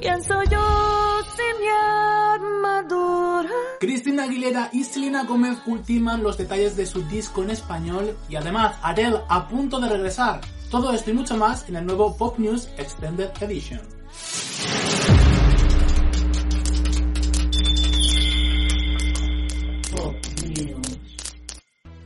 ¿Quién soy yo sin mi? Cristina Aguilera y Selena Gómez ultiman los detalles de su disco en español y además Adele a punto de regresar. Todo esto y mucho más en el nuevo Pop News Extended Edition.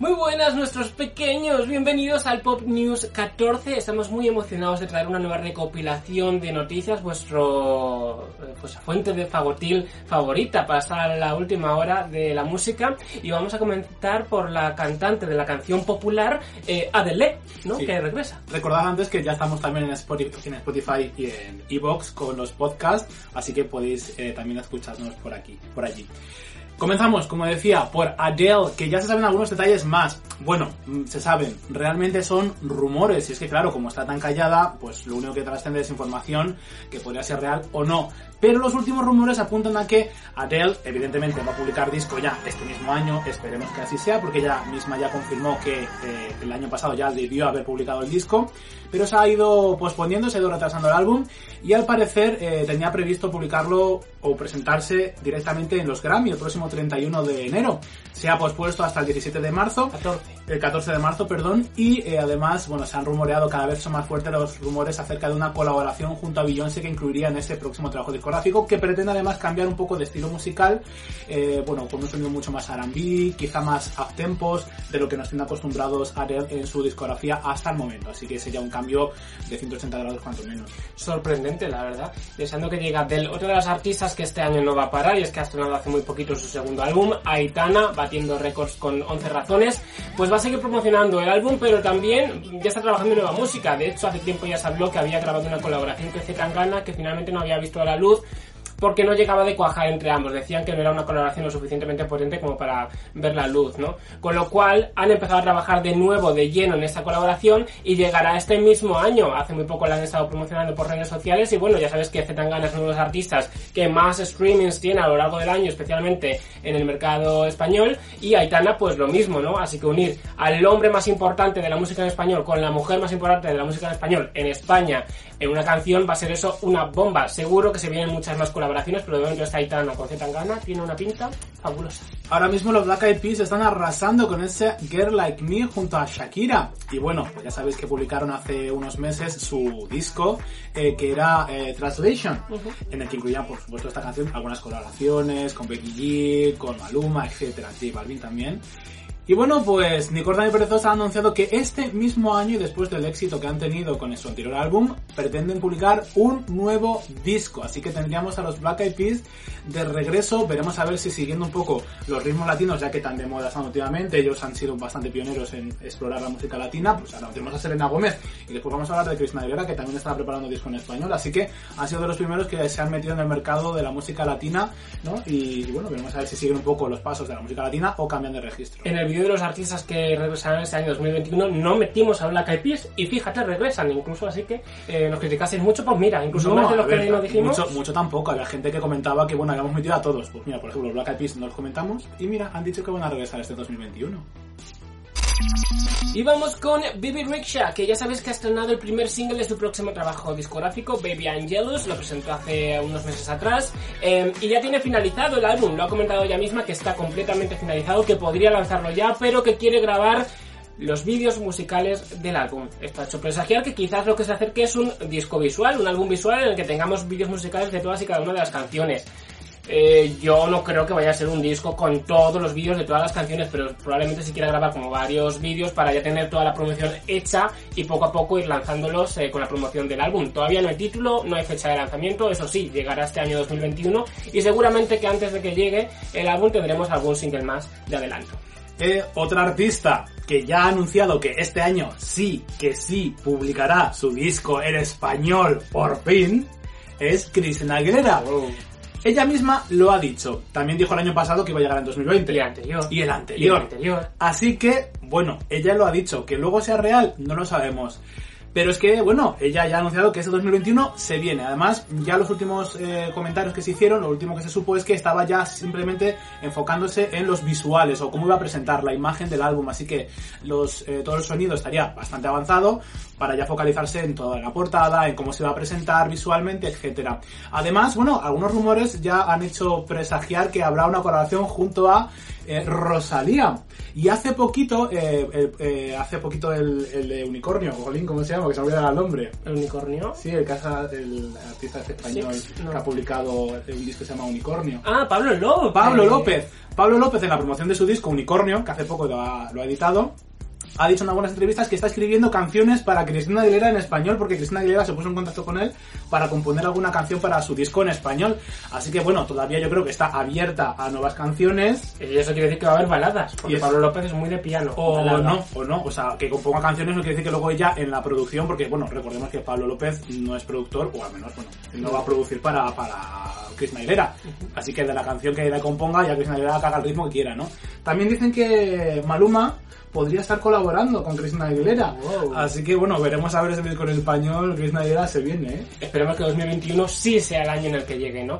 Muy buenas nuestros pequeños, bienvenidos al Pop News 14. Estamos muy emocionados de traer una nueva recopilación de noticias, vuestro eh, pues, fuente de fagotil favorita para estar a la última hora de la música. Y vamos a comentar por la cantante de la canción popular, eh, Adele, ¿no? Sí. Que regresa. Recordad antes que ya estamos también en Spotify, en Spotify y en Evox con los podcasts, así que podéis eh, también escucharnos por aquí, por allí. Comenzamos, como decía, por Adele, que ya se saben algunos detalles más. Bueno, mm, se saben, realmente son rumores, y es que claro, como está tan callada, pues lo único que trasciende es información que podría ser real o no. Pero los últimos rumores apuntan a que Adele, evidentemente, va a publicar disco ya este mismo año, esperemos que así sea, porque ella misma ya confirmó que eh, el año pasado ya debió haber publicado el disco, pero se ha ido posponiendo, se ha ido retrasando el álbum, y al parecer eh, tenía previsto publicarlo o presentarse directamente en los Grammy el próximo 31 de enero. Se ha pospuesto hasta el 17 de marzo, 14. El 14 de marzo, perdón, y eh, además, bueno, se han rumoreado cada vez son más fuertes los rumores acerca de una colaboración junto a Beyoncé que incluiría en ese próximo trabajo discográfico, que pretende además cambiar un poco de estilo musical, eh, bueno, con un sonido mucho más R&B, quizá más uptempos, de lo que nos tiene acostumbrados a Adele en su discografía hasta el momento, así que sería un cambio de 180 grados cuanto menos. Sorprendente, la verdad. Deseando que llegue Adele. Otra de las artistas que este año no va a parar y es que ha estrenado hace muy poquito su segundo álbum, Aitana, batiendo récords con 11 razones. Pues va seguir promocionando el álbum, pero también ya está trabajando en nueva música. De hecho, hace tiempo ya se habló que había grabado una colaboración con Zetangana que finalmente no había visto a la luz porque no llegaba de cuajar entre ambos. Decían que no era una colaboración lo suficientemente potente como para ver la luz, ¿no? Con lo cual han empezado a trabajar de nuevo de lleno en esta colaboración y llegará este mismo año. Hace muy poco la han estado promocionando por redes sociales y bueno, ya sabes que Zetangana es uno de los artistas que más streamings tiene a lo largo del año, especialmente en el mercado español y Aitana pues lo mismo, ¿no? Así que unir al hombre más importante de la música en español con la mujer más importante de la música en español en España en una canción va a ser eso una bomba. Seguro que se vienen muchas más colaboraciones, pero de momento esta Aitana con Zetangana tiene una pinta fabulosa. Ahora mismo los Black Eyed Peas están arrasando con ese Girl Like Me junto a Shakira. Y bueno, pues ya sabéis que publicaron hace unos meses su disco eh, que era eh, Translation, en el que incluían por supuesto esta canción algunas colaboraciones con Becky G, con Maluma, etcétera, J Balvin también. Y bueno, pues Ni Corta ni Perezosa ha anunciado que este mismo año y después del éxito que han tenido con su anterior álbum, pretenden publicar un nuevo disco. Así que tendríamos a los Black Eyed Peas de regreso. Veremos a ver si siguiendo un poco los ritmos latinos, ya que tan de moda están últimamente, ellos han sido bastante pioneros en explorar la música latina. Pues ahora tenemos a Selena Gómez y después vamos a hablar de Cristina Aguilera, que también está preparando disco en español. Así que han sido de los primeros que se han metido en el mercado de la música latina, ¿no? Y, bueno, veremos a ver si siguen un poco los pasos de la música latina o cambian de registro. En el vídeo de los artistas que regresaron este año 2021 no metimos a Black Eyed Peas y fíjate, regresan incluso, así que eh, nos criticaseis mucho, pues mira, incluso No, más de ver, que nos dijimos. Mucho, mucho tampoco. Había gente que comentaba que, bueno, habíamos metido a todos. Pues mira, por ejemplo, Black Eyed Peas no los comentamos. Y mira, han dicho que van a regresar este 2021. Y vamos con Bibi Rickshaw, que ya sabéis que ha estrenado el primer single de su próximo trabajo discográfico, Baby Jealous, lo presentó hace unos meses atrás, eh, y ya tiene finalizado el álbum, lo ha comentado ella misma que está completamente finalizado, que podría lanzarlo ya, pero que quiere grabar los vídeos musicales del álbum. Esto ha hecho presagiar que quizás lo que se acerque es un disco visual, un álbum visual en el que tengamos vídeos musicales de todas y cada una de las canciones. Eh, yo no creo que vaya a ser un disco con todos los vídeos de todas las canciones, pero probablemente si quiera grabar como varios vídeos para ya tener toda la promoción hecha y poco a poco ir lanzándolos eh, con la promoción del álbum. Todavía no hay título, no hay fecha de lanzamiento, eso sí, llegará este año 2021 y seguramente que antes de que llegue el álbum tendremos algún single más de adelanto. Eh, otra artista que ya ha anunciado que este año sí, que sí publicará su disco en español por fin, es Cristina Aguilera. Ella misma lo ha dicho. También dijo el año pasado que iba a llegar en 2020. Y el anterior. Y el Y el anterior. anterior. Así que, bueno, ella lo ha dicho. Que luego sea real, no lo sabemos. Pero es que, bueno, ella ya ha anunciado que ese 2021 se viene. Además, ya los últimos eh, comentarios que se hicieron, lo último que se supo es que estaba ya simplemente enfocándose en los visuales o cómo iba a presentar la imagen del álbum. Así que los, eh, todo el sonido estaría bastante avanzado para ya focalizarse en toda la portada, en cómo se va a presentar visualmente, etcétera. Además, bueno, algunos rumores ya han hecho presagiar que habrá una colaboración junto a eh, Rosalía. Y hace poquito, eh, eh, eh, hace poquito el, el de Unicornio, Jolín, ¿cómo se llama? Que se olvida el nombre. El unicornio. Sí, el, casa, el artista este español no. que ha publicado un disco que se llama Unicornio. Ah, Pablo López. Pablo López. Pablo López en la promoción de su disco Unicornio, que hace poco lo ha, lo ha editado, ha dicho en algunas entrevistas que está escribiendo canciones para Cristina Aguilera en español, porque Cristina Aguilera se puso en contacto con él para componer alguna canción para su disco en español. Así que bueno, todavía yo creo que está abierta a nuevas canciones. Y eso quiere decir que va a haber baladas, porque Y es- Pablo López es muy de piano. O balada. no, o no, o sea, que componga canciones no quiere decir que luego ella en la producción, porque bueno, recordemos que Pablo López no es productor, o al menos, bueno, no va a producir para, para Cristina Aguilera. Así que de la canción que ella componga, ya Cristina Aguilera caga el ritmo que quiera, ¿no? También dicen que Maluma podría estar colaborando con Cristina Aguilera. Wow. Así que bueno, veremos a ver si con el español Cristina Aguilera se viene, ¿eh? Esperemos que 2021 sí sea el año en el que llegue, ¿no?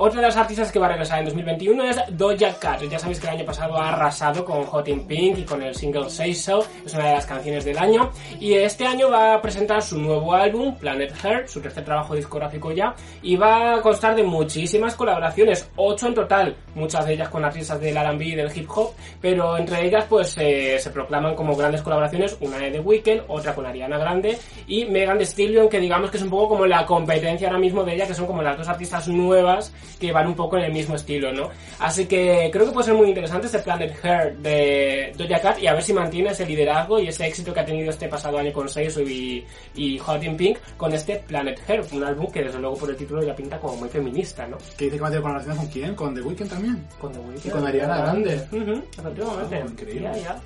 Otra de las artistas que va a regresar en 2021 es Doja Cat. Ya sabéis que el año pasado ha arrasado con Hot in Pink y con el single Say So. Es una de las canciones del año. Y este año va a presentar su nuevo álbum, Planet Heart, su tercer trabajo discográfico ya. Y va a constar de muchísimas colaboraciones, ocho en total. Muchas de ellas con artistas del R&B y del hip hop. Pero entre ellas pues eh, se proclaman como grandes colaboraciones. Una de The Weeknd, otra con Ariana Grande y Megan Thee Stallion, que digamos que es un poco como la competencia ahora mismo de ella, que son como las dos artistas nuevas que van un poco en el mismo estilo, ¿no? Así que creo que puede ser muy interesante este Planet Heart de Doja Cat y a ver si mantiene ese liderazgo y ese éxito que ha tenido este pasado año con Seiso y, y Hot in Pink con este Planet Heart, un álbum que desde luego por el título ya pinta como muy feminista, ¿no? Que dice que va a tener colaboración con quién? Con The Weeknd también. Con The Weeknd. Y con Ariana Grande. Ujú, efectivamente. Oh, increíble. Ya, ya.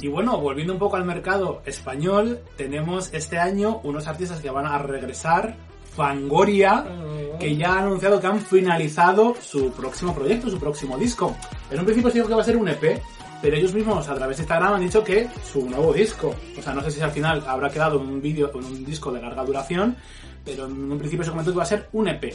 Y bueno, volviendo un poco al mercado español, tenemos este año unos artistas que van a regresar. Fangoria, que ya ha anunciado que han finalizado su próximo proyecto, su próximo disco. En un principio se dijo que va a ser un EP, pero ellos mismos a través de Instagram han dicho que su nuevo disco. O sea, no sé si al final habrá quedado en un vídeo, en un disco de larga duración, pero en un principio se comentó que va a ser un EP.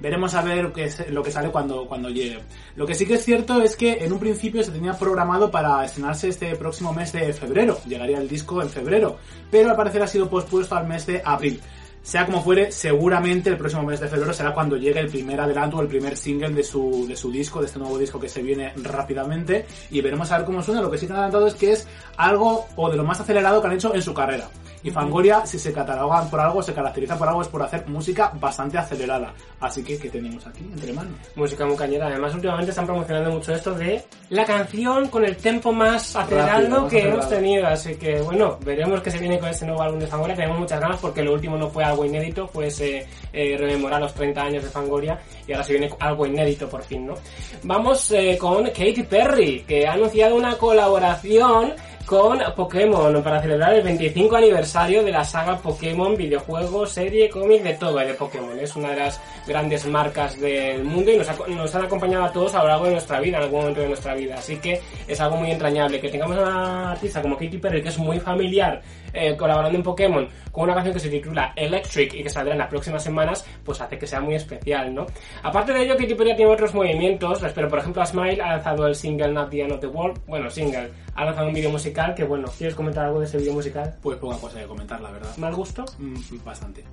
Veremos a ver qué es lo que sale cuando, cuando llegue. Lo que sí que es cierto es que en un principio se tenía programado para estrenarse este próximo mes de febrero. Llegaría el disco en febrero. Pero al parecer ha sido pospuesto al mes de abril. Sea como fuere, seguramente el próximo mes de febrero será cuando llegue el primer adelanto o el primer single de su, de su disco, de este nuevo disco que se viene rápidamente. Y veremos a ver cómo suena. Lo que sí que han adelantado es que es algo o de lo más acelerado que han hecho en su carrera. Y Fangoria, si se catalogan por algo, se caracteriza por algo, es por hacer música bastante acelerada. Así que, ¿qué tenemos aquí entre manos? Música muy cañera. Además, últimamente están promocionando mucho esto de la canción con el tempo más acelerado Rápido, más que acelerado. hemos tenido. Así que, bueno, veremos qué se viene con este nuevo álbum de Fangoria. Tenemos muchas ganas porque lo último no fue algo inédito, fue ese eh, rememorar los 30 años de Fangoria y ahora se viene algo inédito por fin, ¿no? Vamos eh, con Katy Perry, que ha anunciado una colaboración con Pokémon para celebrar el 25 aniversario de la saga Pokémon, videojuego, serie, cómic, de todo de Pokémon. Es una de las grandes marcas del mundo y nos, ha- nos han acompañado a todos a lo largo de nuestra vida, en algún momento de nuestra vida. Así que es algo muy entrañable. Que tengamos a una artista como Katy Perry, que es muy familiar, eh, colaborando en Pokémon, con una canción que se titula Electric y que saldrá en las próximas semanas, pues hace que sea muy especial, ¿no? Aparte de ello, Katy Perry tiene otros movimientos, pero por ejemplo a Smile ha lanzado el single Not the End of the World, bueno, single, ha lanzado un vídeo musical que, bueno, ¿quieres comentar algo de ese vídeo musical? Pues poca cosa que comentar, la verdad. ¿Mal gusto? Mm, bastante.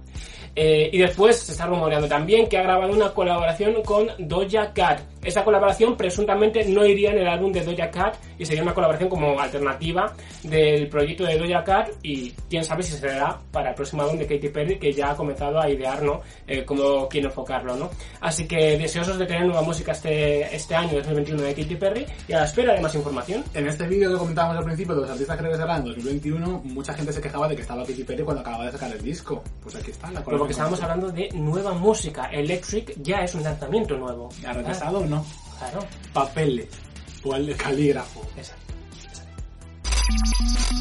Eh, y después se está rumoreando también que ha grabado una colaboración con Doja Cat. Esa colaboración presuntamente no iría en el álbum de Doja Cat y sería una colaboración como alternativa del proyecto de Doja Cat y quién sabe si será para el próximo álbum de Katy Perry que ya ha comenzado a idear ¿no? Eh, cómo quiere enfocarlo. ¿no? Así que deseosos de tener nueva música este, este año 2021 de Katy Perry y a la espera de más información. En este vídeo que comentábamos al principio de los artistas que regresarán en 2021, mucha gente se quejaba de que estaba Katy Perry cuando acababa de sacar el disco. Pues aquí está la porque estábamos hablando de nueva música. Electric ya es un lanzamiento nuevo. ¿Ha retrasado o no? Claro. Papeles. O el calígrafo. Exacto.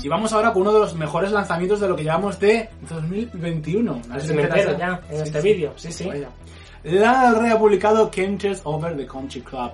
Y vamos ahora con uno de los mejores lanzamientos de lo que llevamos de 2021. No si me entero ya, en Sí, este sí. vídeo, sí, sí. Vaya. Lana del Rey ha publicado Chemtrails Over the Country Club.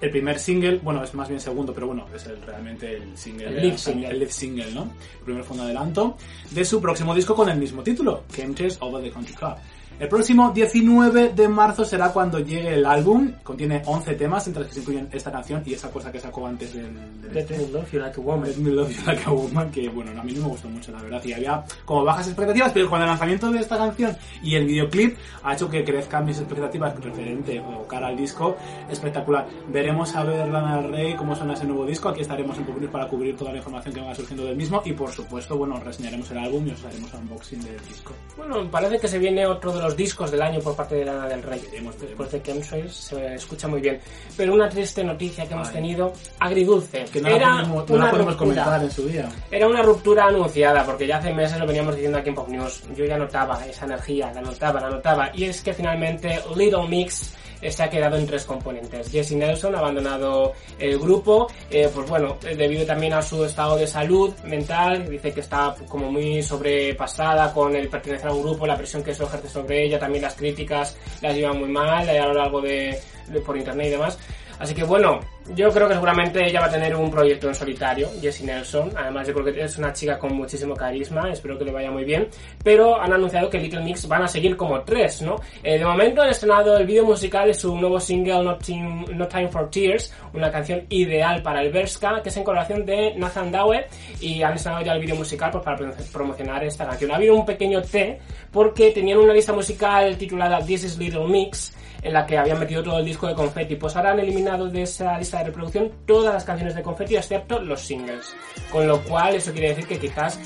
El primer single, bueno, es más bien segundo, pero bueno, es el, realmente el single, El lead single. el lead single, ¿no? El primer un adelanto de su próximo disco con el mismo título, Chemtrails Over the Country Club. El próximo 19 de marzo será cuando llegue el álbum. Contiene 11 temas, entre los que se incluyen esta canción y esa cosa que sacó antes del, del- Let me love you like a woman. Let Me Love You Like a Woman, que bueno, a mí no me gustó mucho, la verdad, y había como bajas expectativas, pero con el lanzamiento de esta canción y el videoclip ha hecho que crezcan mis expectativas referente o cara al disco, espectacular. Veremos a ver Lana del Rey cómo suena ese nuevo disco, aquí estaremos en Popular para cubrir toda la información que va surgiendo del mismo y por supuesto, bueno, reseñaremos el álbum y os haremos un unboxing del disco. Bueno, parece que se viene otro de los discos del año por parte de Lana del Rey. Veremos, Después de Chemtrails se escucha muy bien. Pero una triste noticia que hemos Ay. tenido, agridulce. Que no la Era podemos, no una la podemos comentar en su día. Era una ruptura anunciada, porque ya hace meses lo veníamos diciendo aquí en Pop News. Yo ya notaba esa energía, la notaba, la notaba. Y es que finalmente Little Mix se ha quedado en tres componentes. Jesse Nelson ha abandonado el grupo, eh, pues bueno, eh, debido también a su estado de salud mental, dice que está como muy sobrepasada con el pertenecer a un grupo, la presión que eso ejerce sobre ella, también las críticas las lleva muy mal a lo largo de- por internet y demás. Así que bueno, yo creo que seguramente ella va a tener un proyecto en solitario, Jessie Nelson. Además, yo creo que es una chica con muchísimo carisma, espero que le vaya muy bien. Pero han anunciado que Little Mix van a seguir como tres, ¿no? Eh, de momento han estrenado el vídeo musical de su nuevo single No Time, No Time for Tears, una canción ideal para el Berska, que es en colaboración de Nathan Dawe. Y han estrenado ya el vídeo musical pues, para pro- promocionar esta canción. Ha habido un pequeño T porque tenían una lista musical titulada This is Little Mix en la que habían metido todo el disco de Confetti. Pues ahora han eliminado de esa lista de reproducción todas las canciones de Confetti excepto los singles. Con lo cual eso quiere decir que quizás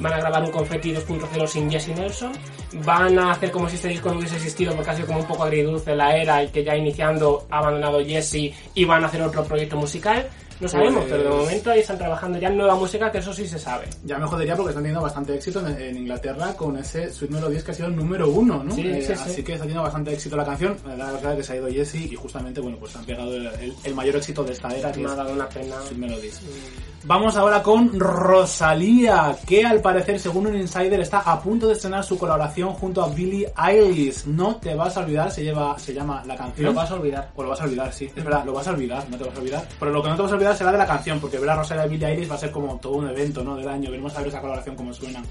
van a grabar un Confetti 2.0 sin Jesse Nelson, van a hacer como si este disco no hubiese existido porque ha como un poco agridulce la era y que ya iniciando ha abandonado Jesse y van a hacer otro proyecto musical. No sabemos, Pues- pero de momento ahí están trabajando ya en nueva música, que eso sí se sabe. Ya me jodería porque están teniendo bastante éxito en, en Inglaterra con ese Sweet Melodies que ha sido el número uno, ¿no? Sí, Eh, sí, sí. Así que está teniendo bastante éxito la canción. La verdad es que se ha ido Jesse y justamente, bueno, pues han pegado el, el- el mayor éxito de esta era que Me ha dado una pena. Sweet Melodies. Vamos ahora con Rosalía, que al parecer, según un insider, está a punto de estrenar su colaboración junto a Billie Eilish. No te vas a olvidar, se, lleva, se llama la canción. Lo vas a olvidar. O lo vas a olvidar, sí. Es verdad, lo vas a olvidar, no te vas a olvidar. Pero lo que no te vas a olvidar será de la canción, porque ver a Rosalía y Billie Eilish va a ser como todo un evento, ¿no? Del año. Veremos a ver esa colaboración cómo suena.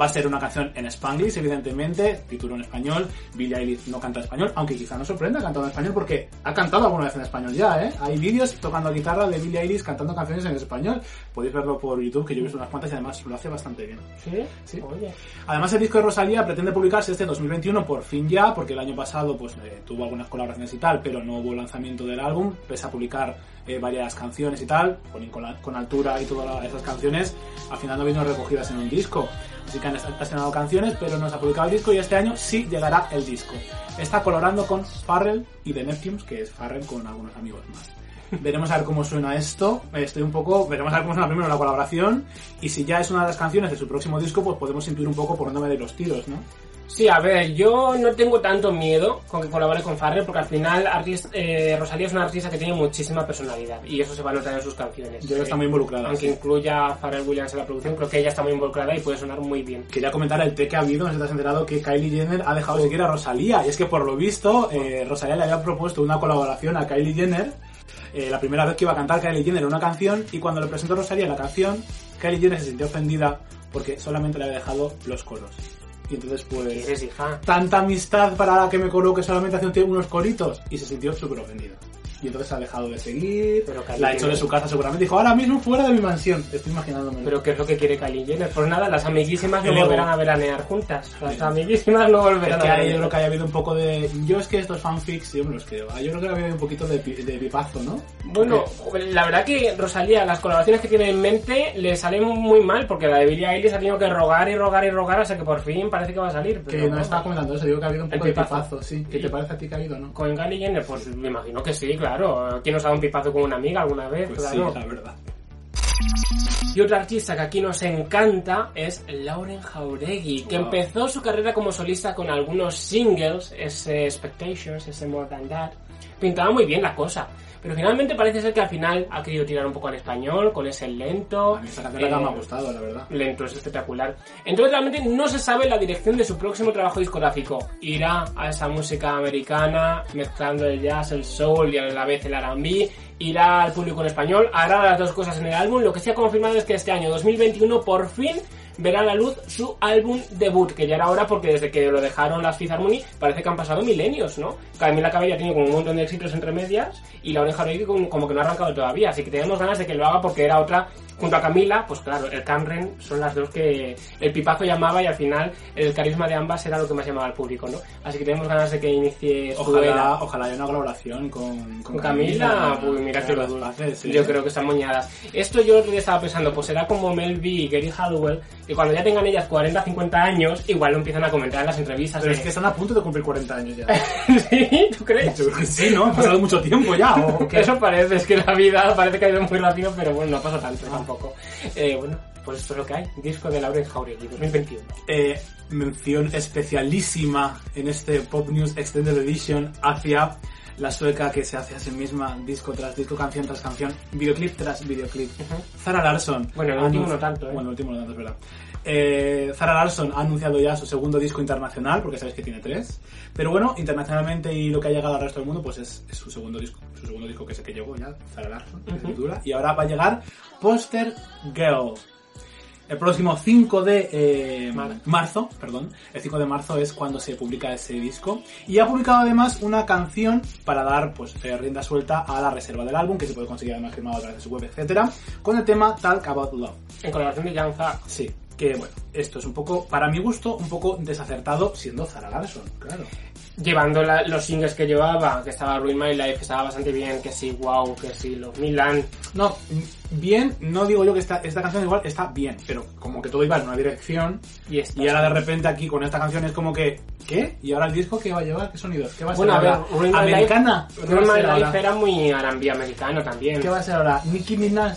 Va a ser una canción en Spanglish, evidentemente, título en español. Billie Eilish no canta en español, aunque quizá no sorprenda cantando en español, porque ha cantado alguna vez en español ya, ¿eh? Hay vídeos tocando guitarra de Billie Eilish cantando canciones en español. Podéis verlo por YouTube, que yo he visto unas cuantas y además lo hace bastante bien. ¿Sí? Sí. Oye. Además, el disco de Rosalía pretende publicarse este 2021 por fin ya, porque el año pasado pues eh, tuvo algunas colaboraciones y tal, pero no hubo lanzamiento del álbum, pese a publicar eh, varias canciones y tal, con, con, altura y todas esas canciones, al final no vino recogidas en un disco. Así que han est- ha estrenado canciones, pero no se ha publicado el disco y este año sí llegará el disco. Está colaborando con Farrell y The Neptunes, que es Farrell con algunos amigos más. Veremos a ver cómo suena esto. Estoy un poco. Veremos a ver cómo suena primero la colaboración. Y si ya es una de las canciones de su próximo disco, pues podemos intuir un poco por dónde a ir los tiros, ¿no? Sí, a ver, yo no tengo tanto miedo con que colabore con Farrell porque al final artist- eh, Rosalía es una artista que tiene muchísima personalidad y eso se va a notar en sus canciones. Yo que está Eh, muy involucrada. Aunque sí. incluya a Pharrell Williams en la producción, creo que ella está muy involucrada y puede sonar muy bien. Quería comentar el té que ha habido, no sé si te has enterado que Kylie Jenner ha dejado de seguir a Rosalía. Y es que por lo visto, eh, Rosalía le había propuesto una colaboración a Kylie Jenner. eh, la primera vez que iba a cantar Kylie Jenner una canción. Y cuando le presentó Rosalía la canción, Kylie Jenner se sintió ofendida porque solamente le había dejado los coros. Y entonces, ¿Qué pues. eres, hija? tanta amistad para que me coloque solamente hace unos coritos y se sintió súper ofendido. Y entonces ha dejado de seguir, Pero la ha hecho de su casa seguramente, dijo, ahora mismo fuera de mi mansión, estoy imaginándome. Pero ¿qué es lo que quiere Kylie Jenner? Pues nada, las amiguísimas no volverán a veranear juntas. Las amiguísimas no es volverán que a ahí yo veranear. creo que haya habido un poco de... Yo es que estos fanfics, yo me los creo. Yo creo que ha habido un poquito de, pi- de pipazo, ¿no? Bueno, la verdad que Rosalía, las colaboraciones que tiene en mente le salen muy mal porque la de Billie Eilish ha tenido que rogar y rogar y rogar hasta que por fin parece que va a salir. Que pero no estaba comentando eso, digo que ha habido un poco de pipazo. pipazo, sí. ¿Qué te parece a ti que ha habido, no? Con Kylie Jenner, pues me imagino que sí, claro. ¿Quién nos ha dado un pipazo con una amiga alguna vez? Pues sí, claro. la verdad. Y otra artista que aquí nos encanta es Lauren Jauregui, que Wow. empezó su carrera como solista con algunos singles, ese Expectations, ese More Than That. Pintaba muy bien la cosa. Pero finalmente parece ser que al final ha querido tirar un poco al español, con ese lento. A mí esta canción me ha eh, gustado, la verdad. lento, es espectacular. Entonces realmente no se sabe la dirección de su próximo trabajo discográfico. Irá a esa música americana, mezclando el jazz, el soul y a la vez el R&B. Irá al público en español, hará las dos cosas en el álbum. Lo que se ha confirmado es que este año 2021 por fin verá a la luz su álbum debut, que ya era hora porque desde que lo dejaron las Fifth Harmony parece que han pasado milenios, ¿no? Camila Cabello ha tenido como un montón de éxitos entre medias y Lauren Jauregui como, como que no ha arrancado todavía, así que tenemos ganas de que lo haga porque era otra junto a Camila, pues claro, el Camren son las dos que el pipazo llamaba y al final el carisma de ambas era lo que más llamaba al público, ¿no? Así que tenemos ganas de que inicie. Ojalá, ojalá haya una colaboración con, Con Camila, pues mira que lo sí. Yo creo que están moñadas. Esto yo otro día estaba pensando, pues será como Mel B y Gary Halliwell, que cuando ya tengan ellas 40, 50 años, igual lo empiezan a comentar en las entrevistas. Pero de- es que están a punto de cumplir 40 años ya. ¿Sí? ¿Tú crees? Yo creo que sí, ¿no? Ha pasado mucho tiempo ya. ¿o? Eso parece, es que la vida parece que ha ido muy rápido, pero bueno, no pasa tanto tampoco. Eh, bueno, pues esto es lo que hay. Disco de Lauren Jauregui, 2021. Eh, mención especialísima en este Pop News Extended Edition hacia la sueca que se hace a sí misma disco tras disco, canción tras canción, videoclip tras videoclip. Zara Larsson. Bueno, el último no tanto, ¿eh? Bueno, el último no tanto, es verdad. Eh, Zara Larsson ha anunciado ya su segundo disco internacional, porque sabéis que tiene tres. Pero bueno, internacionalmente y lo que ha llegado al resto del mundo, pues es, es su segundo disco. Su segundo disco que sé que llegó ya, Zara que se titula. Y ahora va a llegar Poster Girl. El próximo 5 de eh, Mar- marzo, perdón, el 5 de marzo es cuando se publica ese disco. Y ha publicado además una canción para dar pues eh, rienda suelta a la reserva del álbum, que se puede conseguir además firmado a través de su web, etcétera, con el tema Talk About Love. En colaboración de Young Thug. Sí, que bueno, esto es un poco, para mi gusto, un poco desacertado siendo Zara Larsson, claro. Llevando la- los singles que llevaba, que estaba Ruin My Life, que estaba bastante bien, que sí, wow, que sí, los Milan. No, bien, no digo yo que esta, esta canción igual está bien, pero como que todo iba en una dirección Y y ahora de repente aquí con esta canción es como que, ¿qué? ¿Y ahora el disco qué va a llevar? ¿Qué sonidos? ¿Qué va a ser Bueno, a ver, ahora? Ruin My Life- ¿Americana? ¿Qué va Ruin My Life era muy R&B americano también. ¿Qué va a ser ahora? ¿Nicki Minaj?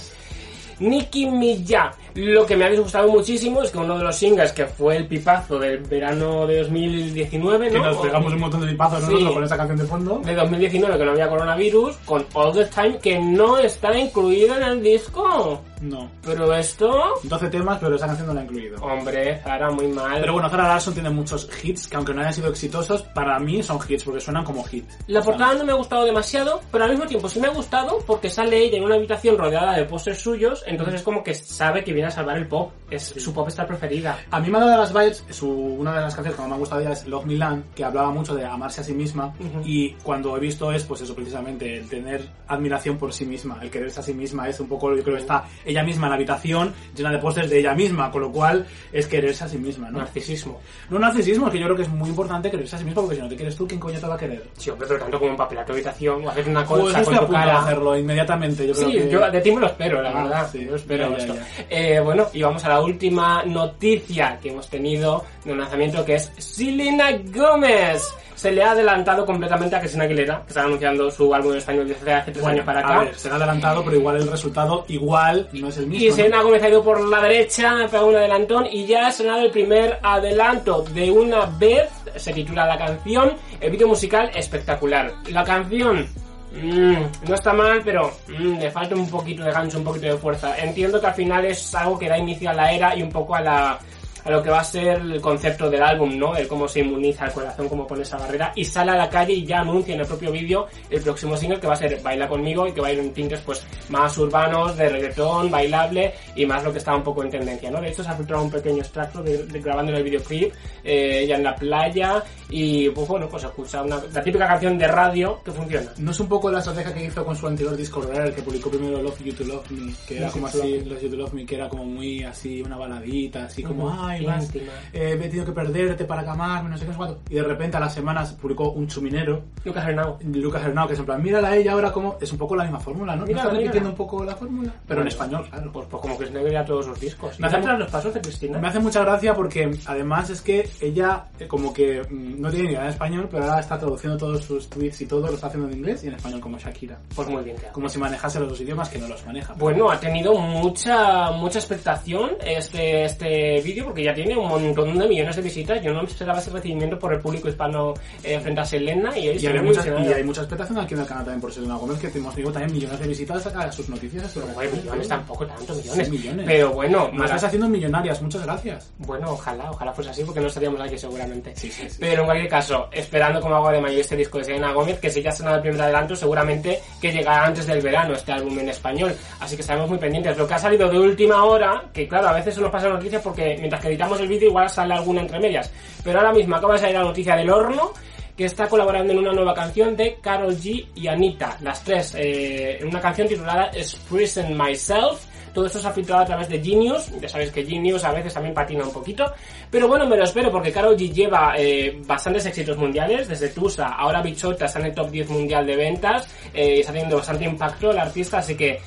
Nicki Minaj. Lo que me ha disgustado muchísimo es que uno de los singles que fue el pipazo del verano de 2019, Que ¿no? nos pegamos un montón de pipazos Sí. nosotros con esta canción de fondo. de 2019 que no había coronavirus con All the Time que no está incluido en el disco. No. Pero esto, 12 temas, pero esa canción no la he incluido. hombre, Zara muy mal. Pero bueno, Zara Larsson tiene muchos hits que aunque no hayan sido exitosos, para mí son hits porque suenan como hit. La portada no me ha gustado demasiado, pero al mismo tiempo sí me ha gustado porque sale ella en una habitación rodeada de pósters suyos, entonces es como que sabe que viene a salvar el pop. Es su pop está preferida. A mí me ha dado las vibes, su, una de las canciones que más me ha gustado ya es Love Milan, que hablaba mucho de amarse a sí misma Ujú. y cuando he visto es pues eso precisamente, el tener admiración por sí misma, el quererse a sí misma es un poco, yo creo que está ella misma en la habitación llena de pósters de ella misma, con lo cual es quererse a sí misma, ¿no? Narcisismo. No narcisismo, es que yo creo que es muy importante quererse a sí misma porque si no te quieres tú, ¿quién coño te va a querer? Sí, pero tanto como empapelar tu habitación o hacer una Pues cosa estoy con tu cara. hacerlo inmediatamente, yo creo Sí, que... yo de ti me lo espero, la Ah, verdad. sí. Yo espero Ya, ya, esto. ya. Eh, bueno, y vamos a la última noticia que hemos tenido de un lanzamiento que es Selena Gómez. Se le ha adelantado completamente a Cristina Aguilera, que está anunciando su álbum en español desde hace tres Bueno, años para A acá. ver, se ha adelantado, pero igual el resultado igual no es el mismo. Y ¿no? Selena Gómez ha ido por la derecha, ha pegado un adelantón y ya ha sonado el primer adelanto de una vez. Se titula la canción, el vídeo musical espectacular. La canción mm, no está mal, pero mm, le falta un poquito de gancho, un poquito de fuerza. Entiendo que al final es algo que da inicio a la era y un poco a la a lo que va a ser el concepto del álbum, ¿no? El cómo se inmuniza el corazón, cómo pone esa barrera y sale a la calle y ya anuncia en el propio vídeo el próximo single que va a ser Baila conmigo y que va a ir en tintes pues más urbanos, de reggaetón, bailable y más lo que está un poco en tendencia, ¿no? De hecho se ha filtrado un pequeño extracto de, de grabando en el videoclip, eh, ya en la playa y pues bueno, pues escucha una, la típica canción de radio que funciona. No es un poco la estrategia que hizo con su anterior disco Rare, que publicó primero Love You to Love Me, que era Love como to así, Love You to Love Me, que era como muy así, una baladita, así como, Ujú. ay, íntima y más. Eh, he tenido que perderte para amarme, no sé qué, no sé cuánto. Y de repente a las semanas publicó un chuminero, Lucas Hernao. Lucas Hernao, que es en plan, mírala a ella ahora como. Es un poco la misma fórmula, ¿no? ¿No Mírala, está repitiendo un poco la fórmula? Pero en español, claro. Pues, pues como que se a todos sus discos. Me ¿Me hace- los pasos de Cristina? Me hace mucha gracia porque además es que ella eh, como que mm, no tiene ni idea de español, pero ahora está traduciendo todos sus tweets y todo lo está haciendo en inglés y en español como Shakira. Pues muy bien que hace. Como si manejase los dos idiomas que no los maneja. Bueno, ha tenido mucha mucha expectación este este vídeo porque ya tiene un montón de millones de visitas. Yo no me esperaba ese recibimiento por el público hispano eh, frente a Selena y, Y se hay, ve muy mucha, ilusionada. y hay mucha expectación aquí en el canal también por Selena Gómez, que hemos tenido también millones de visitas a sus noticias. sus Bueno, millones tampoco tanto, millones. Sí, millones. Pero bueno, Nos estás haciendo millonarias, muchas gracias. Bueno, ojalá, ojalá fuese así porque no estaríamos aquí seguramente. Sí, sí. Pero en cualquier caso, esperando como agua de mayo este disco de Selena Gómez, que si ya ha sonado el primer adelanto, seguramente que llegará antes del verano este álbum en español. Así que estaremos muy pendientes. Lo que ha salido de última hora, que claro, a veces eso nos pasa noticias porque mientras que editamos el vídeo igual sale alguna entre medias. Pero ahora mismo acaba de salir la noticia del horno que está colaborando en una nueva canción de Carol G y Anita, las tres, eh, en una canción titulada Expressing Myself. Todo esto se ha filtrado a través de Genius, ya sabéis que Genius a veces también patina un poquito, pero bueno, me lo espero porque Karol G lleva eh, bastantes éxitos mundiales, desde Tusa, ahora Bichota está en el top 10 mundial de ventas, eh, está teniendo bastante impacto el artista, así que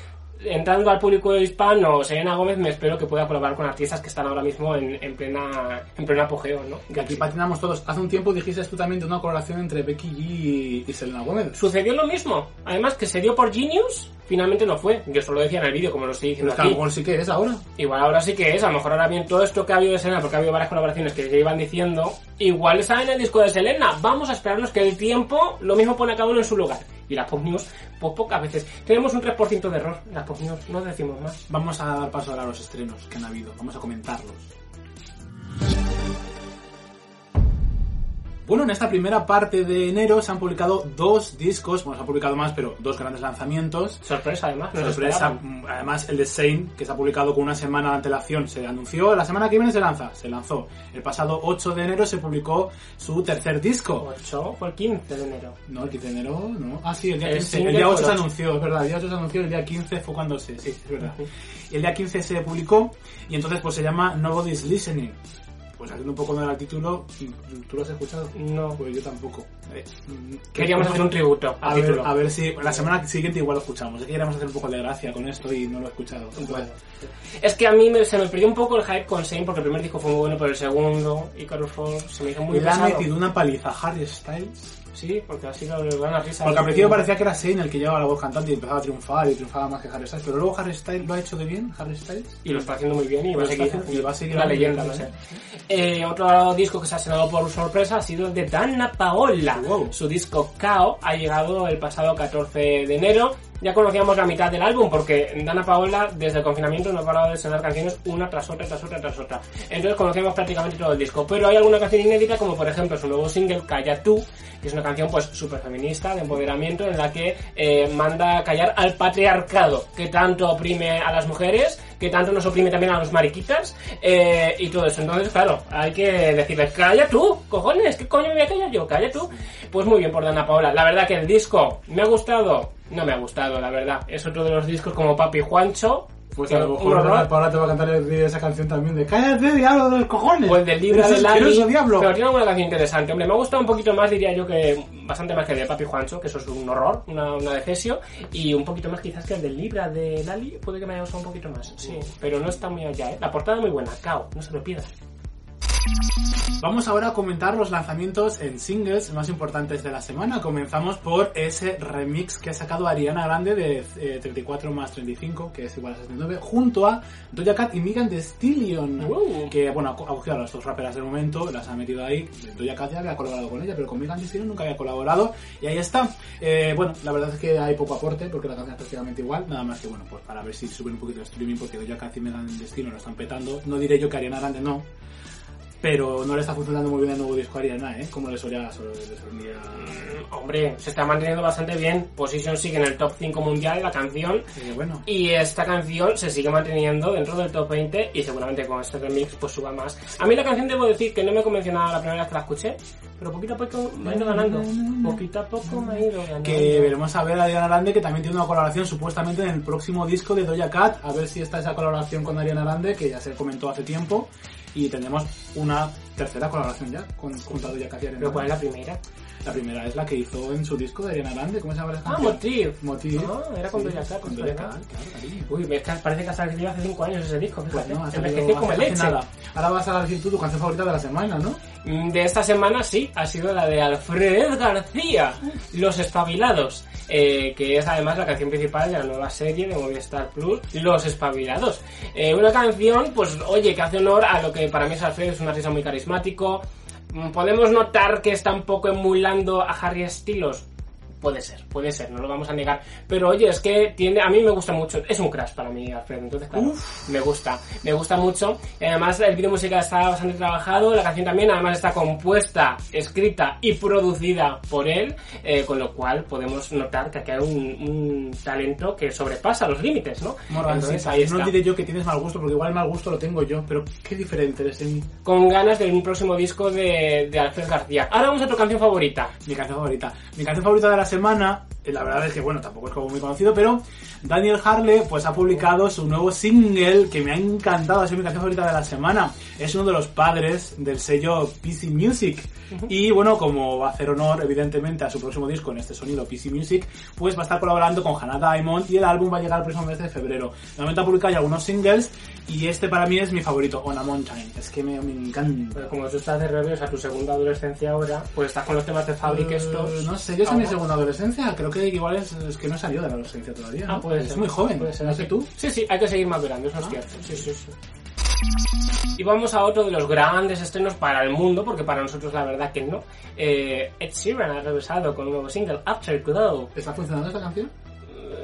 entrando al público hispano, Selena Gómez me espero que pueda colaborar con artistas que están ahora mismo en, en plena en pleno apogeo, ¿no? Que aquí patinamos todos. Hace un tiempo dijiste tú también de una colaboración entre Becky G y, y Selena Gómez. Sucedió lo mismo. Además, que se dio por Genius, finalmente no fue. Yo solo decía en el vídeo, como lo estoy Pero diciendo lo aquí. mejor sí que es ahora. Igual ahora sí que es, a lo mejor ahora bien todo esto que ha habido de Selena, porque ha habido varias colaboraciones que ya iban diciendo, igual está en el disco de Selena. Vamos a esperarnos que el tiempo lo mismo pone a cada uno en su lugar. Y las pop news, pues pocas veces. Tenemos un 3% de error las pop news, no decimos más. Vamos a dar paso ahora a los estrenos que han habido. Vamos a comentarlos. Bueno, en esta primera parte de enero se han publicado dos discos, bueno, se han publicado más, pero dos grandes lanzamientos. Sorpresa además, Sorpresa, esperaban. mm, además el de Sane, que se ha publicado con una semana de antelación, se anunció, la semana que viene se lanza, se lanzó. El pasado 8 de enero se publicó su tercer disco. 8 fue el 15 de enero. No, el 15 de enero, no. Ah, sí, el día El 15. El, día fue 8 el se 8. anunció, es verdad. El día 8 se anunció, el día 15 fue cuando se. Sí, es verdad. El día 15 se publicó y entonces pues se llama Nobody's Listening. Pues haciendo un poco honor al título, ¿tú lo has escuchado? No. Pues yo tampoco. Eh, Queríamos hacer un tributo a ver, a ver si la semana siguiente igual lo escuchamos. Es que queríamos hacer un poco de gracia con esto y no lo he escuchado. Bueno. Es que a mí me- se me perdió un poco el hype con Shane porque el primer disco fue muy bueno, pero el segundo, Icarus Falls, se me hizo muy Le ha metido una paliza a Harry Styles. Sí, porque ha sido una risa. Porque al principio parecía que era Shane el que llevaba la voz cantante y empezaba a triunfar y triunfaba más que Harry Styles. Pero luego Harry Styles lo ha hecho de bien, Harry Styles. Y lo está haciendo muy bien y va a seguir. y va a seguir una haciendo leyenda, no sé. Eh, otro disco que se ha estrenado por sorpresa ha sido el de Dana Paola. Wow. Su disco Kao ha llegado el pasado 14 de enero. Ya conocíamos la mitad del álbum porque Dana Paola desde el confinamiento no ha parado de estrenar canciones una tras otra, tras otra, tras otra. Entonces conocíamos prácticamente todo el disco. Pero hay alguna canción inédita como por ejemplo su nuevo single Calla Tú, que es una canción pues súper feminista, de empoderamiento, en la que eh, manda callar al patriarcado que tanto oprime a las mujeres, que tanto nos oprime también a los mariquitas eh, y todo eso. Entonces, claro, hay que decirle, calla tú, cojones, ¿qué coño me voy a callar yo? Calla tú. Pues muy bien por Dana Paola. La verdad que el disco me ha gustado, no me ha gustado, la verdad. Es otro de los discos como Papi Juancho. Pues a lo mejor horror. ahora te va a cantar el- esa canción también de Cállate, diablo de los cojones. O el del libro de Lali. diablo. Pero tiene alguna canción interesante. Hombre, me ha gustado un poquito más, diría yo, que bastante más que el de Papi Juancho, que eso es un horror, una, una defesio. Y un poquito más quizás que el del Libra de Lali. Puede que me haya gustado un poquito más. Sí, pero no está muy allá, ¿eh? La portada es muy buena. Cao, no se lo pierdas. Vamos ahora a comentar los lanzamientos en singles más importantes de la semana. Comenzamos por ese remix que ha sacado Ariana Grande de eh, 34 más 35, que es igual a 69, junto a Doja Cat y Megan Thee Stallion. Wow. Que, bueno, ha cogido a las dos raperas del momento, las ha metido ahí. Doja Cat ya había colaborado con ella, pero con Megan Thee Stallion nunca había colaborado. Y ahí está. Eh, bueno, la verdad es que hay poco aporte, porque la canción es prácticamente igual. Nada más que, bueno, pues para ver si suben un poquito de streaming, porque Doja Cat y Megan Thee Stallion lo están petando. No diré yo que Ariana Grande no, pero no le está funcionando muy bien el nuevo disco a Ariana, ¿eh? Como le solía, le solía- hombre, se está manteniendo bastante bien. Position sigue en el top 5 mundial, la canción. Eh, bueno, Y esta canción se sigue manteniendo dentro del top 20 y seguramente con este remix pues suba más. A mí la canción debo decir que no me convenció nada la primera vez que la escuché, pero poquito a poco me ha ido ganando. Poquito a poco me ha ido ganando. que veremos a ver a Ariana Grande que también tiene una colaboración supuestamente en el próximo disco de Doja Cat, a ver si está esa colaboración con Ariana Grande, que ya se comentó hace tiempo, y tendremos una tercera colaboración ya con, junto a Doja Cat y Ariana ¿Pero cuál es la primera? La primera es la que hizo en su disco de Ariana Grande, ¿cómo se llama la Ah, canción? Motiv. Motiv. Ah, era con Sí, Doja Cat, Con Doja verdad. Cat, claro, cariño. Uy, es que parece que ha salido hace 5 años ese disco, Pues no, Envejeció como leche. nada. Ahora vas a decir tú tu canción favorita de la semana, ¿no? Mm, De esta semana sí, ha sido la de Alfred García, Los Espabilados, eh, que es además la canción principal de la nueva serie de Movistar Plus, Los Espabilados. Eh, una canción, pues oye, que hace honor a lo que para mí es Alfred, es un artista muy carismático. Mm, Podemos notar que está un poco emulando a Harry Styles. Puede ser, puede ser, no lo vamos a negar. Pero oye, es que tiene, a mí me gusta mucho, es un crash para mí, Alfredo, entonces claro, me gusta, me gusta mucho. Además el vídeo musical está bastante trabajado, la canción también además está compuesta, escrita y producida por él, eh, con lo cual podemos notar que aquí hay un, un talento que sobrepasa los límites, ¿no? Entonces, ahí no está. diré yo que tienes mal gusto, porque igual mal gusto lo tengo yo, pero qué diferente eres en mí. Con ganas de un próximo disco de, de Alfred García. Ahora vamos a tu canción favorita. Mi canción favorita. Mi canción favorita de la semana, la verdad es que, bueno, tampoco es como muy conocido, pero Daniel Harley pues ha publicado su nuevo single que me ha encantado, ha sido mi canción favorita de la semana. Es uno de los padres del sello PC Music. Y bueno, como va a hacer honor evidentemente a su próximo disco en este sonido PC Music, pues va a estar colaborando con Hannah Diamond y el álbum va a llegar el próximo mes de febrero. De momento ha publicado ya algunos singles y este para mí es mi favorito, On a Mountain. Es que me, me encanta. Pero como tú estás de revés a tu segunda adolescencia ahora, pues estás con los temas de Fabric estos. Eh, No sé, yo soy mi segunda adolescencia. Creo que igual es, es que no he salido de la adolescencia todavía. Ah, es ser. muy joven. Puede ser. No sé tú. Sí, sí, hay que seguir madurando, eso es Ah. cierto. Sí, sí, sí. Y vamos a otro de los grandes estrenos para el mundo, porque para nosotros la verdad que no. Eh, Ed Sheeran ha regresado con un nuevo single, Afterglow. ¿Está funcionando esta canción?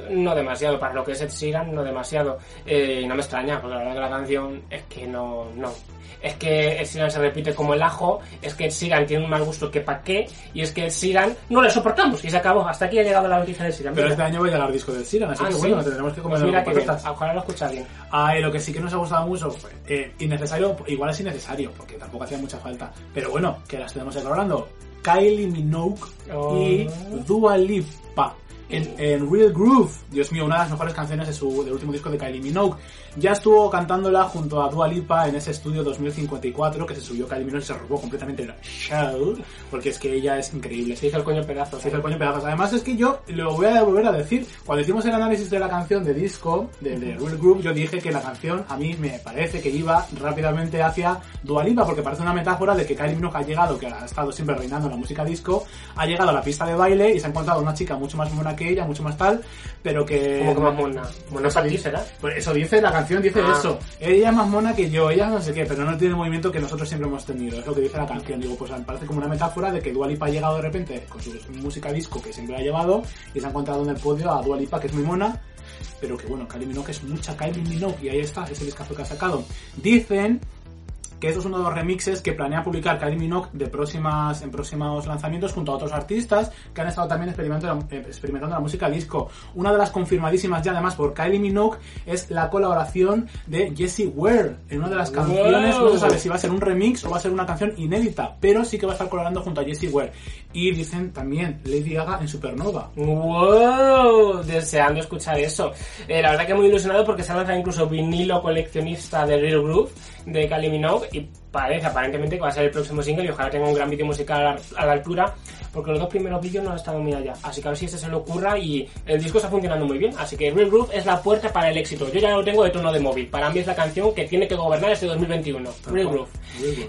No demasiado, para lo que es Ed Sheeran, no demasiado. Eh, y no me extraña, porque la verdad que la canción es que no, no. Es que Ed Sheeran se repite como el ajo, es que Ed Sheeran tiene un mal gusto que pa' qué, y es que Ed Sheeran no le soportamos, y se acabó. Hasta aquí ha llegado la noticia de Ed Sheeran. Pero Mira. este año va a llegar disco del Siran, así Ah, que ¿sí? bueno, tendremos que Pues comer mira con que bien, ojalá lo escucha bien. Ah, lo que sí que nos ha gustado mucho fue eh, innecesario, igual es innecesario, porque tampoco hacía mucha falta. Pero bueno, que las tenemos explorando. Kylie Minogue y Oh. Dua Lipa. En, en Real Groove, Dios mío, una de las mejores canciones de su, del último disco de Kylie Minogue. Ya estuvo cantándola junto a Dua Lipa en ese estudio 2054 que se subió Kylie Minogue y se robó completamente el show, porque es que ella es increíble. Se hizo el coño pedazos. Se hizo el coño pedazos. Además es que yo lo voy a volver a decir. Cuando hicimos el análisis de la canción de disco, de, de Real Group, yo dije que la canción a mí me parece que iba rápidamente hacia Dua Lipa, porque parece una metáfora de que Kylie Minogue ha llegado, que ha estado siempre reinando en la música disco, ha llegado a la pista de baile y se ha encontrado una chica mucho más mona que ella, mucho más tal, pero que... Como que más mona. Mona para ti será. pues eso dice, la canción dice Ah. eso. Ella es más mona que yo, ella no sé qué, pero no tiene el movimiento que nosotros siempre hemos tenido. Es lo que dice la canción. Digo, pues me parece como una metáfora de que Dua Lipa ha llegado de repente con su música disco que siempre ha llevado y se ha encontrado en el podio a Dua Lipa, que es muy mona, pero que bueno, Kylie Minogue es mucha Kylie Minogue y ahí está, ese discazo que ha sacado. Dicen que esto es uno de los remixes que planea publicar Kylie Minogue de próximas, en próximos lanzamientos junto a otros artistas que han estado también experimentando, eh, experimentando la música disco. Una de las confirmadísimas ya además por Kylie Minogue es la colaboración de Jessie Ware en una de las canciones. No se sabe si va a ser un remix o va a ser una canción inédita, pero sí que va a estar colaborando junto a Jessie Ware. Y dicen también Lady Gaga en Supernova. ¡Wow! Deseando escuchar eso. Eh, la verdad que muy ilusionado porque se ha lanzado incluso vinilo coleccionista de Real Groove de Kylie Minogue y parece aparentemente que va a ser el próximo single y ojalá tenga un gran vídeo musical a la, a la altura porque los dos primeros vídeos no han estado muy allá. Así que a ver si este se le ocurra y el disco está funcionando muy bien. Así que Real Groove es la puerta para el éxito. Yo ya lo tengo de tono de móvil. Para mí es la canción que tiene que gobernar este 2021. Real Groove.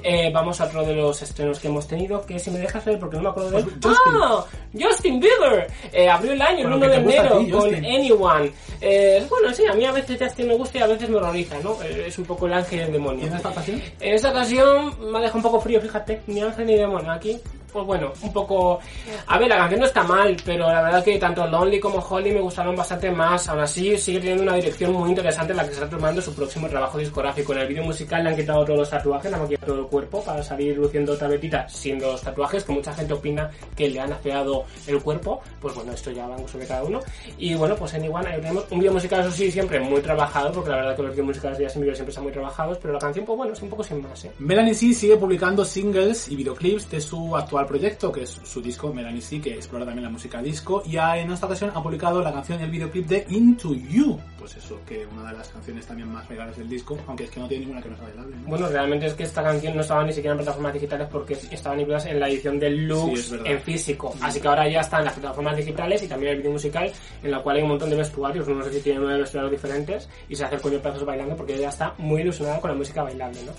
Eh, vamos a otro de los estrenos que hemos tenido, que si me dejas ver porque no me acuerdo de él. Pues Justin. ¡Ah! Justin Bieber. Eh, abrió el año, el Bueno, 1 de ¿qué te gusta a enero, ti, con? Anyone. Eh, bueno, sí, a mí a veces Justin me gusta y a veces me horroriza, ¿no? Eh, es un poco el ángel y el demonio. ¿Tiene esta ocasión? En esta ocasión me ha dejado un poco frío, fíjate, ni ángel ni demonio. Aquí, pues bueno, un poco... A ver, la canción no está mal, pero la verdad que tanto Lonely como Holly me gustaron bastante más. Aún así, sigue teniendo una dirección muy interesante en la que está tomando su próximo trabajo discográfico. En el vídeo musical le han quitado todos los tatuajes, le han quitado todo el cuerpo para salir luciendo otra vetita sin los tatuajes, que mucha gente opina que le han afeado el cuerpo. Pues bueno, esto ya va en de cada uno. Y bueno, pues en igual ahí tenemos un vídeo musical, eso sí, siempre muy trabajado, porque la verdad que los vídeos musicales de Justin Bieber siempre están muy trabajados, pero la canción, pues bueno, es un poco sin más, ¿eh? Melanie C sigue publicando singles y videoclips de su actual proyecto, que es su disco Melanie C, que explora también la música disco, y ha- en esta ocasión ha publicado la canción y el videoclip de Into You. Pues eso, que una de las canciones también más legales del disco, aunque es que no tiene ninguna que no sea bailable, ¿no? Bueno, realmente es que esta canción no estaba ni siquiera en plataformas digitales porque estaban incluidas en la edición es verdad. en físico. Así que ahora ya está en las plataformas digitales y también el vídeo musical en la cual hay un montón de vestuarios. No sé si tiene nueve vestuarios diferentes y se hace el coño pedazos bailando porque ella está muy ilusionada con la música bailable, ¿no?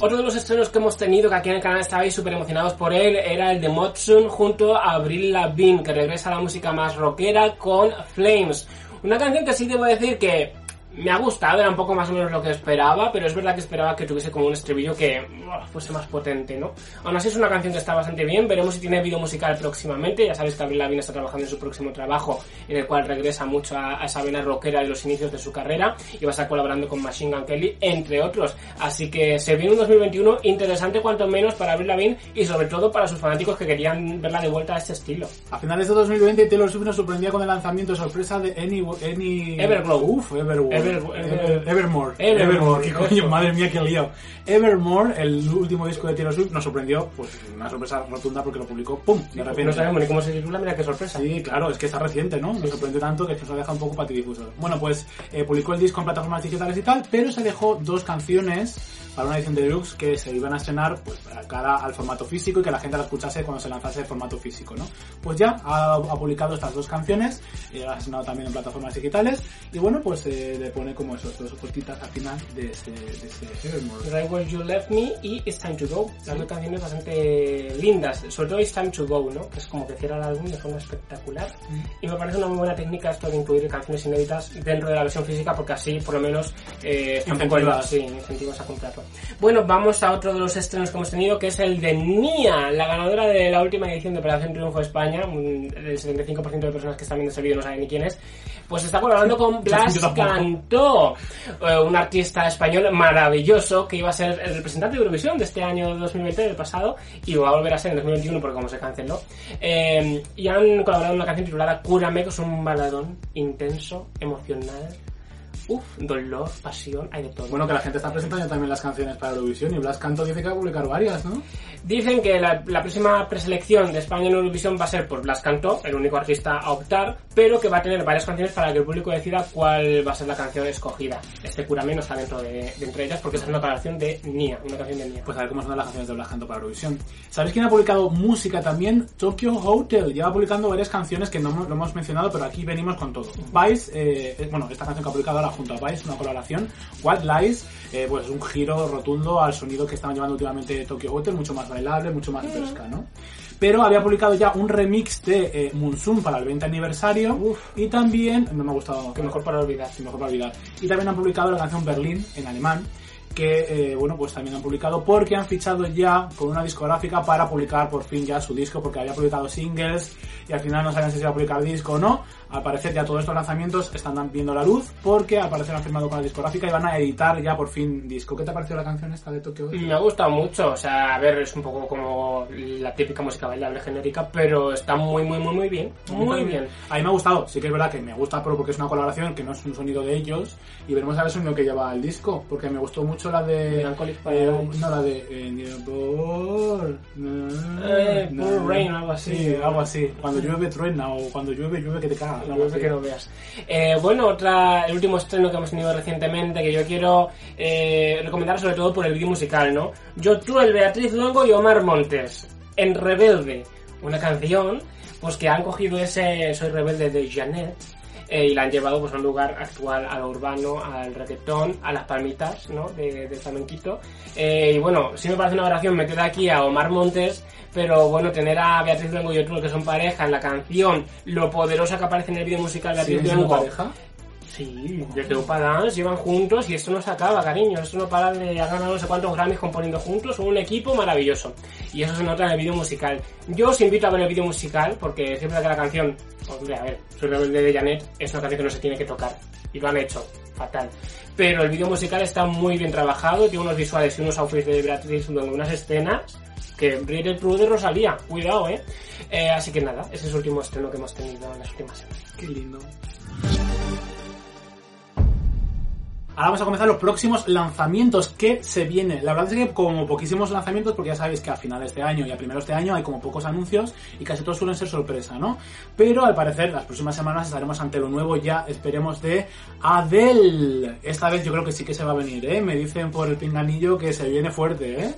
Otro de los estrenos que hemos tenido, que aquí en el canal estabais súper emocionados por él, era el de Motsun junto a Avril Lavigne, que regresa a la música más rockera con Flames. Una canción que sí debo decir que me ha gustado, era un poco más o menos lo que esperaba, pero es verdad que esperaba que tuviese como un estribillo que fuese más potente, ¿no? Aún así es una canción que está bastante bien, veremos si tiene video musical próximamente, ya sabéis que Avril Lavigne está trabajando en su próximo trabajo, en el cual regresa mucho a, a esa vena rockera de los inicios de su carrera, y va a estar colaborando con Machine Gun Kelly, entre otros. Así que se viene un 2021 interesante cuanto menos para Avril Lavigne, y sobre todo para sus fanáticos que querían verla de vuelta a este estilo. A finales de 2020, Taylor Swift nos sorprendía con el lanzamiento sorpresa de Any... Any... Everglow. Uf, Evermore. Ever- Ever- Ever- Evermore. Evermore. Qué coño, madre mía, qué lío. Evermore, el último disco de Taylor Swift, nos sorprendió, pues una sorpresa rotunda porque lo publicó, ¡pum! De repente. No sabemos ni cómo se titula, mira qué sorpresa. Sí, claro, es que está reciente, ¿no? Nos sorprendió tanto que nos ha dejado un poco patidifusos. Bueno, pues eh, publicó el disco en plataformas digitales y tal, pero se dejó dos canciones para una edición deluxe que se iban a estrenar pues para cara al formato físico y que la gente la escuchase cuando se lanzase el formato físico, ¿no? Pues ya ha, ha publicado estas dos canciones, eh, ha estrenado también en plataformas digitales y bueno, pues eh, le pone como esos dos cortitas al final de ese, de Evermore. Right Where You Left Me y It's Time to Go. Las dos canciones bastante lindas, sobre todo It's Time to Go, ¿no? Que es como que cierra el álbum de forma espectacular. Y me parece una muy buena técnica esto de incluir canciones inéditas dentro de la versión física porque así por lo menos eh, está un poco Incentivas. sí, incentivas a comprarlo. Bueno, vamos a otro de los estrenos que hemos tenido que es el de Nia, la ganadora de la última edición de Operación Triunfo España. Un- El 75% de personas que están viendo este vídeo no saben ni quién es. Pues está colaborando con Blas. Cantó, eh, un artista español maravilloso que iba a ser el representante de Eurovisión de este año 2020, del pasado, y va a volver a ser en 2021 porque como se canceló. Eh, y han colaborado en una canción titulada Cúrame, que es un baladón intenso, emocional. Uf, dolor, pasión, hay de todo. Bueno, que la gente está presentando también las canciones para Eurovisión y Blas Canto dice que va a publicar varias, ¿no? Dicen que la, la próxima preselección de España en Eurovisión va a ser por Blas Cantó, el único artista a optar, pero que va a tener varias canciones para que el público decida cuál va a ser la canción escogida. Este Cúrame no está dentro de, de entre ellas porque es una canción de Nia, una canción de Nia. Pues a ver cómo son las canciones de Blas Canto para Eurovisión. ¿Sabéis quién ha publicado música también? Tokyo Hotel. Lleva publicando varias canciones que no hemos- lo hemos mencionado, pero aquí venimos con todo. Vice, eh, eh, bueno, esta canción que ha publicado ahora junto a Vice, una colaboración. White Lies, eh, pues un giro rotundo al sonido que estaban llevando últimamente Tokyo Hotel, mucho más bailable, mucho más fresca, ¿no? Pero había publicado ya un remix de eh, Monsoon para el 20 aniversario. Y también, no me ha gustado. Que mejor para olvidar. Sí, mejor para olvidar. Y también han publicado la canción Berlín en alemán, que eh, bueno, pues también han publicado porque han fichado ya con una discográfica para publicar por fin ya su disco, porque había publicado singles y al final no sabían si se iba a publicar disco o no. Al parecer ya todos estos lanzamientos están viendo la luz porque al parecer han firmado con la discográfica y van a editar ya por fin disco. ¿Qué te ha parecido la canción esta de Tokyo? Me ha gustado mucho, o sea, a ver, es un poco como la típica música bailable genérica, pero está muy, muy, muy, muy bien. Muy bien. A mí me ha gustado, sí que es verdad que me gusta pero porque es una colaboración, que no es un sonido de ellos, y veremos a ver el sonido que lleva el disco, porque me gustó mucho la de... Eh, no, la de... eh, Eh. Rain, algo así. Sí, algo así. Cuando llueve truena, o cuando llueve, llueve que te caga. La que no veas. Eh, bueno, otra, el último estreno que hemos tenido recientemente que yo quiero eh, recomendar sobre todo por el vídeo musical, ¿no? Yo, tú, el Beatriz Longo y Omar Montes, en Rebelde, una canción, pues que han cogido ese Soy Rebelde de Janet eh, y la han llevado pues a un lugar actual, a lo urbano, al reggaetón, a las palmitas, ¿no? De, de flamenquito. Eh, y bueno, sí me parece una oración meter aquí a Omar Montes, pero bueno, tener a Beatriz Luengo y otro que son pareja en la canción, lo poderosa que aparece en el vídeo musical de ¿Siguen Beatriz Luengo. pareja? Sí, desde Upa Dance llevan juntos y esto no se acaba, cariño. Esto no para de ganar no sé cuántos Grammys componiendo juntos. Son un equipo maravilloso. Y eso se nota en el vídeo musical. Yo os invito a ver el vídeo musical porque siempre que la canción, hombre, a ver, soy rebelde de Janet, es una canción que no se tiene que tocar. Y lo han hecho, fatal. Pero el vídeo musical está muy bien trabajado, tiene unos visuales y unos outfits de Beatriz donde unas escenas que brille el True de Rosalía. Cuidado, ¿eh? ¿eh? Así que nada, ese es el último estreno que hemos tenido en las últimas semanas. Qué lindo. Ahora vamos a comenzar los próximos lanzamientos que se vienen. La verdad es que como poquísimos lanzamientos, porque ya sabéis que a finales de año y a primeros de año hay como pocos anuncios y casi todos suelen ser sorpresa, ¿no? Pero al parecer las próximas semanas estaremos ante lo nuevo ya, esperemos, de Adele. Esta vez yo creo que sí que se va a venir, ¿eh? Me dicen por el pinganillo que se viene fuerte, ¿eh?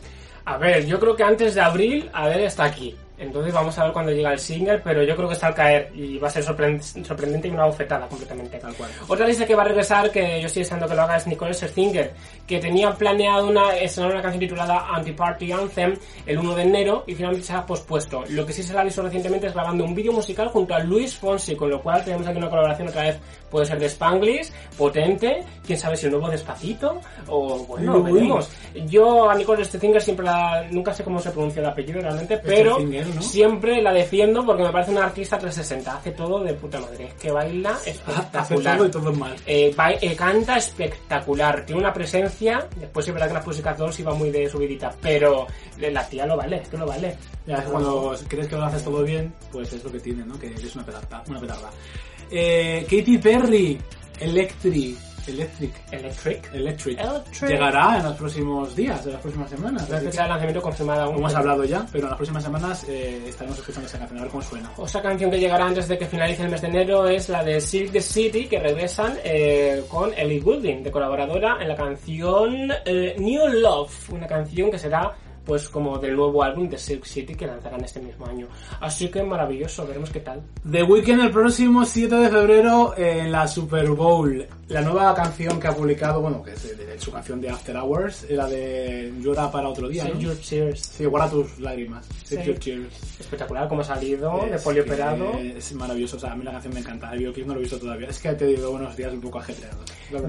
A ver, yo creo que antes de abril Adele está aquí. Entonces vamos a ver cuando llega el single, pero yo creo que está al caer y va a ser sorprendente y una bofetada completamente. Tal cual. Otra lista que va a regresar, que yo estoy deseando que lo haga, es Nicole Scherzinger, que tenía planeado una, estrenar una canción titulada Anti-Party Anthem el 1 de enero y finalmente se ha pospuesto. Lo que sí se la ha visto recientemente es grabando un vídeo musical junto a Luis Fonsi, con lo cual tenemos aquí una colaboración otra vez, puede ser de Spanglish, potente, quién sabe si el nuevo Despacito, o bueno, Uy. veremos. Yo a Nicole Scherzinger siempre la, nunca sé cómo se pronuncia el apellido realmente, pero Scherzinger, ¿no? siempre la defiendo porque me parece una artista 360, hace todo de puta madre, es que baila Hace espectacular. todo y todo mal. Eh, ba- eh, canta espectacular, tiene una presencia, después es verdad que las Pussycat Dolls iba muy de subidita, pero la tía lo vale, es que lo vale. Ya es cuando crees que lo haces todo bien, pues es lo que tiene, ¿no? Que eres una petarda. Una petarda. Eh, Katy Perry, Electric, Electric, Electric. Electric, Electric. llegará en los próximos días, en las próximas semanas. La fecha de lanzamiento confirmada aún. Como hemos hablado ya, pero en las próximas semanas eh, estaremos escuchando esa canción, a ver cómo suena. Otra canción que llegará antes de que finalice el mes de enero es la de Silk the City, que regresan eh, con Ellie Goulding, de colaboradora en la canción eh, New Love, una canción que será pues como del nuevo álbum de Silk City que lanzarán este mismo año. Así que maravilloso, veremos qué tal. The Weeknd el próximo 7 de febrero en la Super Bowl. La nueva canción que ha publicado, bueno, que es de- de su canción de After Hours, la de Llora para otro día, Save ¿no? Your Tears. Sí, guarda tus lágrimas. Save Sí. your tears. Espectacular como ha salido, de Es polioperado. que Es maravilloso, o sea, a mí la canción me encanta. El videoclip no lo he visto todavía. Es que te digo unos días un poco ajetreados.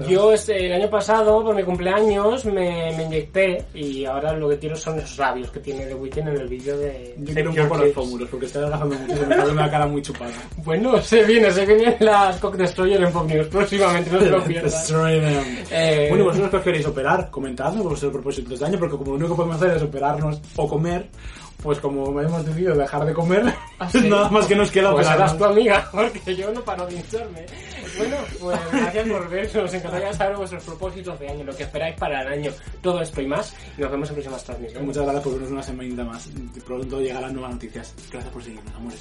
Yo este, el año pasado, por mi cumpleaños, me, me inyecté y ahora lo que quiero son esos labios que tiene The Weeknd en el vídeo de Yo quiero un poco los pómulos porque estoy adelgazando mucho me la cara muy chupada. Bueno, se viene, se vienen las Cock Destroyer en Pop News próximamente, no lo pierdas. Eh, Bueno, vosotros preferís operar, comentadlo vuestros propósitos de año, porque como lo único que podemos hacer es operarnos o comer, pues como hemos decidido dejar de comer, ¿Ah, sí? nada más que nos queda Pues serás tu amiga, porque yo no paro de hincharme. Bueno, pues gracias por ver, nos encantaría saber vuestros propósitos de año, lo que esperáis para el año, todo esto y más, y nos vemos en próximas transmisiones. Muchas gracias por vernos una semanita más. Pronto llegarán nuevas noticias. Gracias por seguirnos, amores.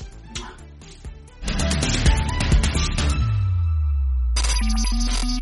何?